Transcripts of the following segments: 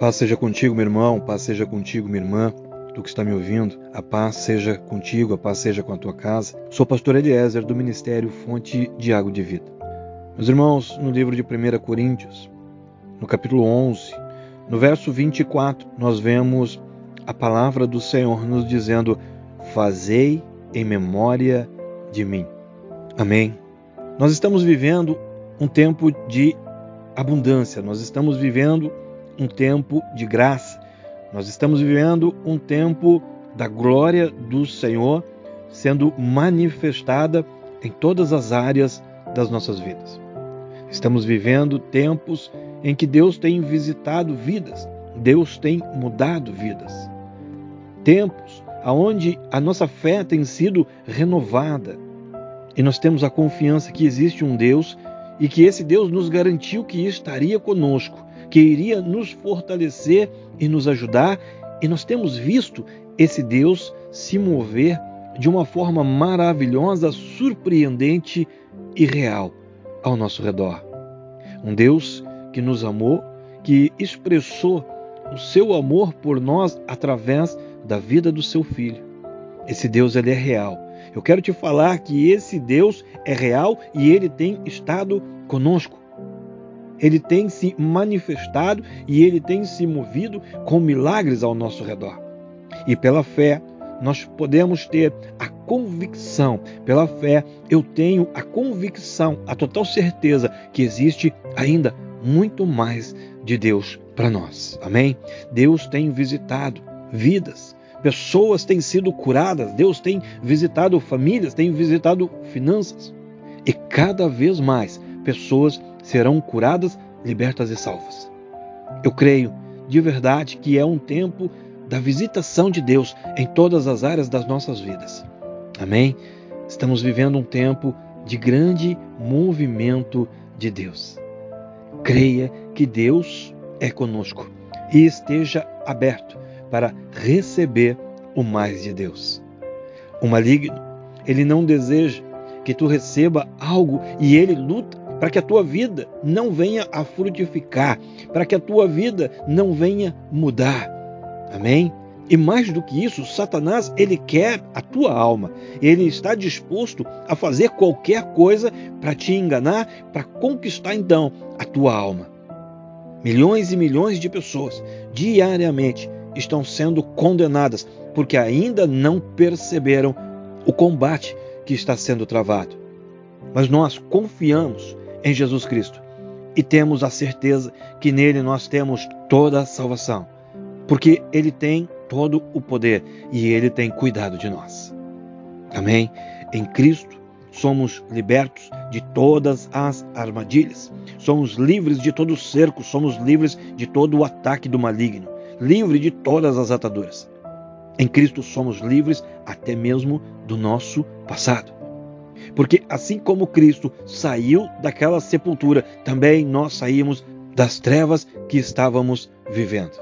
Paz seja contigo, meu irmão, paz seja contigo, minha irmã, tu que está me ouvindo, a paz seja contigo, a paz seja com a tua casa. Sou pastor Eliezer do Ministério Fonte de Água de Vida. Meus irmãos, no livro de 1 Coríntios, no capítulo 11, no verso 24, nós vemos a palavra do Senhor nos dizendo: Fazei em memória de mim. Amém. Nós estamos vivendo um tempo de abundância, nós estamos vivendo um tempo de graça. Nós estamos vivendo um tempo da glória do Senhor sendo manifestada em todas as áreas das nossas vidas. Estamos vivendo tempos em que Deus tem visitado vidas, Deus tem mudado vidas. Tempos onde a nossa fé tem sido renovada e nós temos a confiança que existe um Deus e que esse Deus nos garantiu que estaria conosco que iria nos fortalecer e nos ajudar, e nós temos visto esse Deus se mover de uma forma maravilhosa, surpreendente e real ao nosso redor. Um Deus que nos amou, que expressou o seu amor por nós através da vida do seu filho. Esse Deus ele é real. Eu quero te falar que esse Deus é real e ele tem estado conosco ele tem se manifestado e ele tem se movido com milagres ao nosso redor. E pela fé, nós podemos ter a convicção, pela fé, eu tenho a convicção, a total certeza que existe ainda muito mais de Deus para nós. Amém? Deus tem visitado vidas, pessoas têm sido curadas, Deus tem visitado famílias, tem visitado finanças. E cada vez mais pessoas serão curadas, libertas e salvas. Eu creio de verdade que é um tempo da visitação de Deus em todas as áreas das nossas vidas. Amém? Estamos vivendo um tempo de grande movimento de Deus. Creia que Deus é conosco e esteja aberto para receber o mais de Deus. O maligno, ele não deseja que tu receba algo e ele luta para que a tua vida não venha a frutificar, para que a tua vida não venha mudar. Amém? E mais do que isso, Satanás, ele quer a tua alma. Ele está disposto a fazer qualquer coisa para te enganar, para conquistar então a tua alma. Milhões e milhões de pessoas diariamente estão sendo condenadas porque ainda não perceberam o combate que está sendo travado. Mas nós confiamos em Jesus Cristo e temos a certeza que nele nós temos toda a salvação, porque ele tem todo o poder e ele tem cuidado de nós. Amém? Em Cristo somos libertos de todas as armadilhas, somos livres de todo o cerco, somos livres de todo o ataque do maligno, livre de todas as ataduras. Em Cristo somos livres até mesmo do nosso passado. Porque assim como Cristo saiu daquela sepultura, também nós saímos das trevas que estávamos vivendo.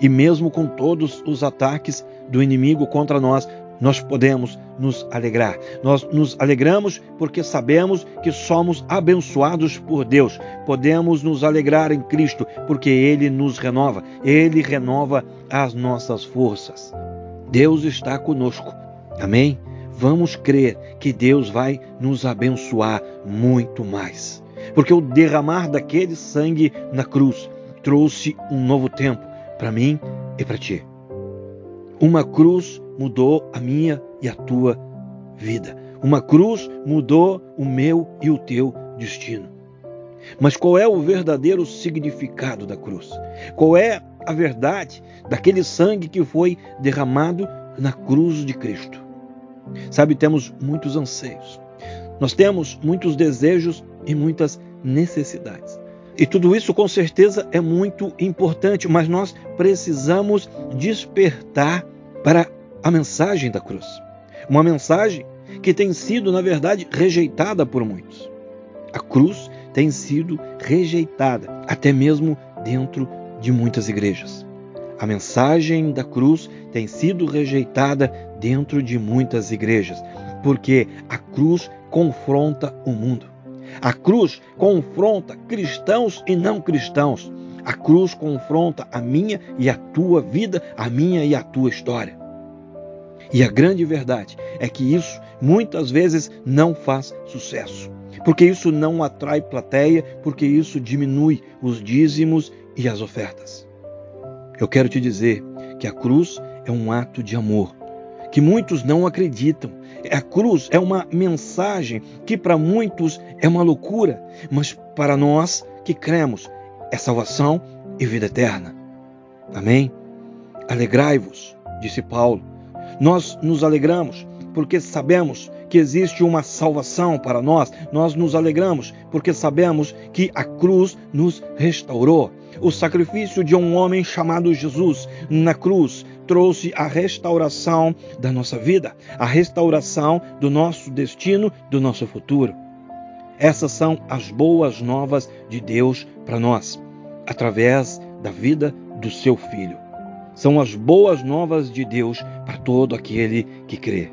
E mesmo com todos os ataques do inimigo contra nós, nós podemos nos alegrar. Nós nos alegramos porque sabemos que somos abençoados por Deus. Podemos nos alegrar em Cristo porque Ele nos renova, Ele renova as nossas forças. Deus está conosco. Amém? Vamos crer que Deus vai nos abençoar muito mais. Porque o derramar daquele sangue na cruz trouxe um novo tempo para mim e para ti. Uma cruz mudou a minha e a tua vida. Uma cruz mudou o meu e o teu destino. Mas qual é o verdadeiro significado da cruz? Qual é a verdade daquele sangue que foi derramado na cruz de Cristo. Sabe, temos muitos anseios, nós temos muitos desejos e muitas necessidades. E tudo isso com certeza é muito importante, mas nós precisamos despertar para a mensagem da cruz. Uma mensagem que tem sido, na verdade, rejeitada por muitos. A cruz tem sido rejeitada, até mesmo dentro de muitas igrejas. A mensagem da cruz tem sido rejeitada dentro de muitas igrejas, porque a cruz confronta o mundo. A cruz confronta cristãos e não cristãos. A cruz confronta a minha e a tua vida, a minha e a tua história. E a grande verdade é que isso muitas vezes não faz sucesso, porque isso não atrai plateia, porque isso diminui os dízimos e as ofertas. Eu quero te dizer que a cruz é um ato de amor, que muitos não acreditam, a cruz é uma mensagem que para muitos é uma loucura, mas para nós que cremos é salvação e vida eterna. Amém? Alegrai-vos, disse Paulo. Nós nos alegramos porque sabemos que existe uma salvação para nós. Nós nos alegramos porque sabemos que a cruz nos restaurou. O sacrifício de um homem chamado Jesus na cruz trouxe a restauração da nossa vida, a restauração do nosso destino, do nosso futuro. Essas são as boas novas de Deus para nós, através da vida do seu Filho. São as boas novas de Deus para todo aquele que crê.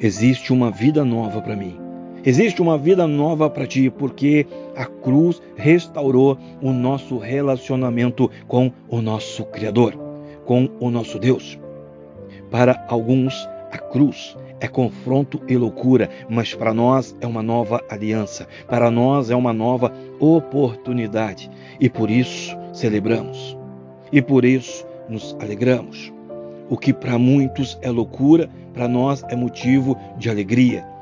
Existe uma vida nova para mim. Existe uma vida nova para ti, porque a cruz restaurou o nosso relacionamento com o nosso Criador com o nosso Deus. Para alguns, a cruz é confronto e loucura, mas para nós é uma nova aliança, para nós é uma nova oportunidade e por isso celebramos e por isso nos alegramos. O que para muitos é loucura, para nós é motivo de alegria.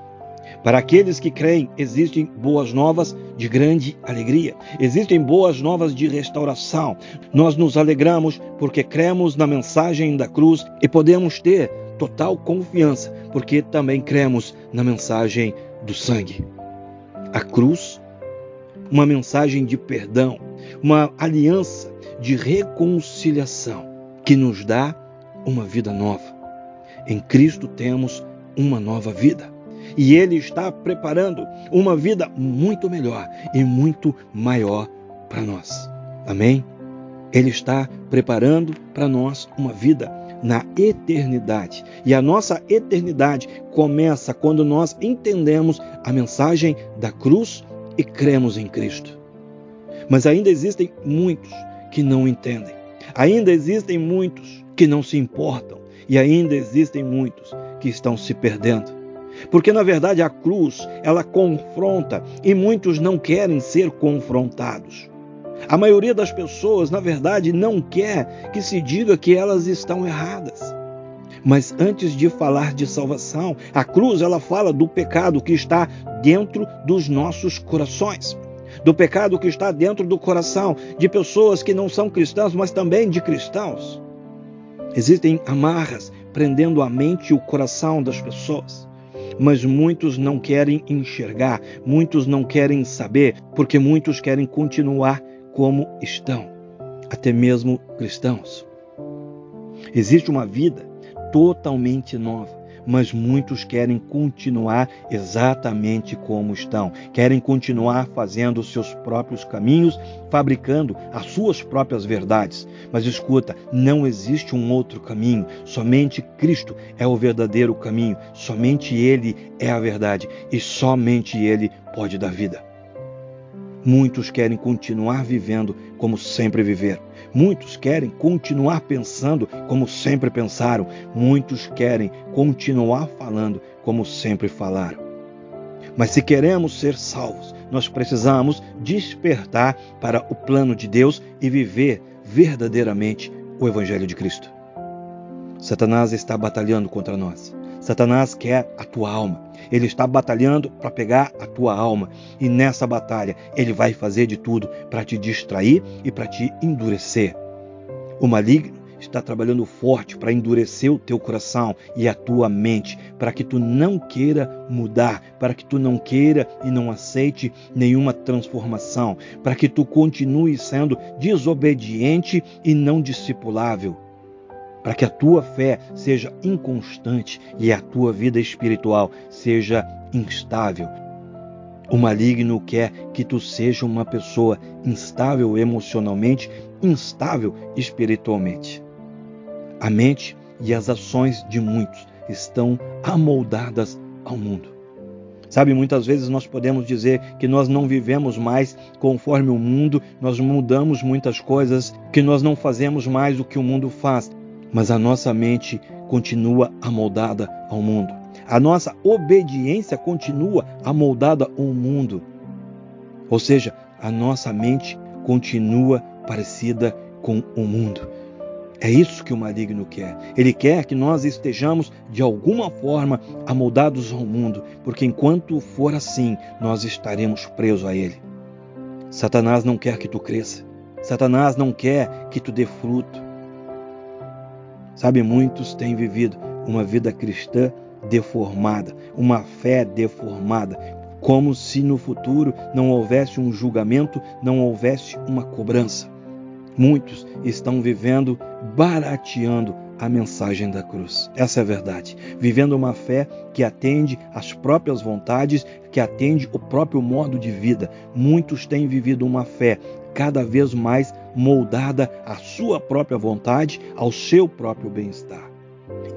Para aqueles que creem, existem boas novas de grande alegria, existem boas novas de restauração. Nós nos alegramos porque cremos na mensagem da cruz e podemos ter total confiança porque também cremos na mensagem do sangue. A cruz, uma mensagem de perdão, uma aliança de reconciliação que nos dá uma vida nova. Em Cristo temos uma nova vida e Ele está preparando uma vida muito melhor e muito maior para nós. Amém? Ele está preparando para nós uma vida na eternidade. E a nossa eternidade começa quando nós entendemos a mensagem da cruz e cremos em Cristo. Mas ainda existem muitos que não entendem. Ainda existem muitos que não se importam. E ainda existem muitos que estão se perdendo. Porque na verdade a cruz, ela confronta e muitos não querem ser confrontados. A maioria das pessoas, na verdade, não quer que se diga que elas estão erradas. Mas antes de falar de salvação, a cruz ela fala do pecado que está dentro dos nossos corações. Do pecado que está dentro do coração de pessoas que não são cristãs, mas também de cristãos. Existem amarras prendendo a mente e o coração das pessoas mas muitos não querem enxergar, muitos não querem saber, porque muitos querem continuar como estão, até mesmo cristãos. Existe uma vida totalmente nova mas muitos querem continuar exatamente como estão, querem continuar fazendo os seus próprios caminhos, fabricando as suas próprias verdades. Mas escuta, não existe um outro caminho, somente Cristo é o verdadeiro caminho, somente Ele é a verdade e somente Ele pode dar vida. Muitos querem continuar vivendo como sempre viveram. Muitos querem continuar pensando como sempre pensaram. Muitos querem continuar falando como sempre falaram. Mas se queremos ser salvos, nós precisamos despertar para o plano de Deus e viver verdadeiramente o Evangelho de Cristo. Satanás está batalhando contra nós. Satanás quer a tua alma. Ele está batalhando para pegar a tua alma. E nessa batalha, ele vai fazer de tudo para te distrair e para te endurecer. O maligno está trabalhando forte para endurecer o teu coração e a tua mente, para que tu não queira mudar, para que tu não queira e não aceite nenhuma transformação, para que tu continue sendo desobediente e não discipulável para que a tua fé seja inconstante e a tua vida espiritual seja instável. O maligno quer que tu seja uma pessoa instável emocionalmente, instável espiritualmente. A mente e as ações de muitos estão amoldadas ao mundo. Sabe, muitas vezes nós podemos dizer que nós não vivemos mais conforme o mundo, nós mudamos muitas coisas, que nós não fazemos mais o que o mundo faz, mas a nossa mente continua amoldada ao mundo. A nossa obediência continua amoldada ao mundo. Ou seja, a nossa mente continua parecida com o mundo. É isso que o maligno quer. Ele quer que nós estejamos, de alguma forma, amoldados ao mundo, porque enquanto for assim, nós estaremos presos a ele. Satanás não quer que tu cresça. Satanás não quer que tu dê fruto. Sabe, muitos têm vivido uma vida cristã deformada, uma fé deformada, como se no futuro não houvesse um julgamento, não houvesse uma cobrança. Muitos estão vivendo barateando a mensagem da cruz. Essa é a verdade. Vivendo uma fé que atende às próprias vontades, que atende o próprio modo de vida. Muitos têm vivido uma fé cada vez mais moldada à sua própria vontade, ao seu próprio bem-estar.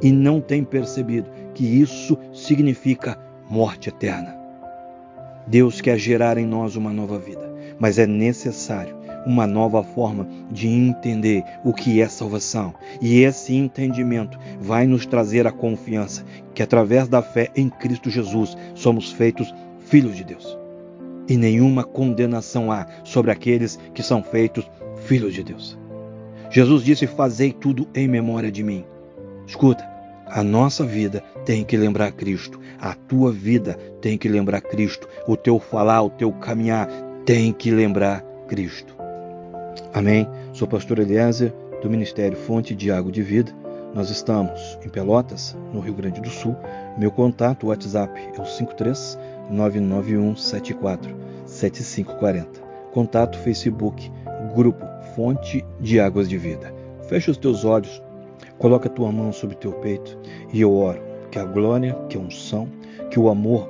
E não têm percebido que isso significa morte eterna. Deus quer gerar em nós uma nova vida, mas é necessário uma nova forma de entender o que é salvação. E esse entendimento vai nos trazer a confiança que, através da fé em Cristo Jesus, somos feitos filhos de Deus. E nenhuma condenação há sobre aqueles que são feitos filhos de Deus. Jesus disse: Fazei tudo em memória de mim. Escuta, a nossa vida tem que lembrar Cristo. A tua vida tem que lembrar Cristo. O teu falar, o teu caminhar tem que lembrar Cristo. Amém? Sou pastor Eliezer, do Ministério Fonte de Água de Vida. Nós estamos em Pelotas, no Rio Grande do Sul. Meu contato, WhatsApp, é o 53 991 74 7540. Contato Facebook, Grupo Fonte de Águas de Vida. Feche os teus olhos Coloca a tua mão sobre o teu peito e eu oro que a glória, que a unção, que o amor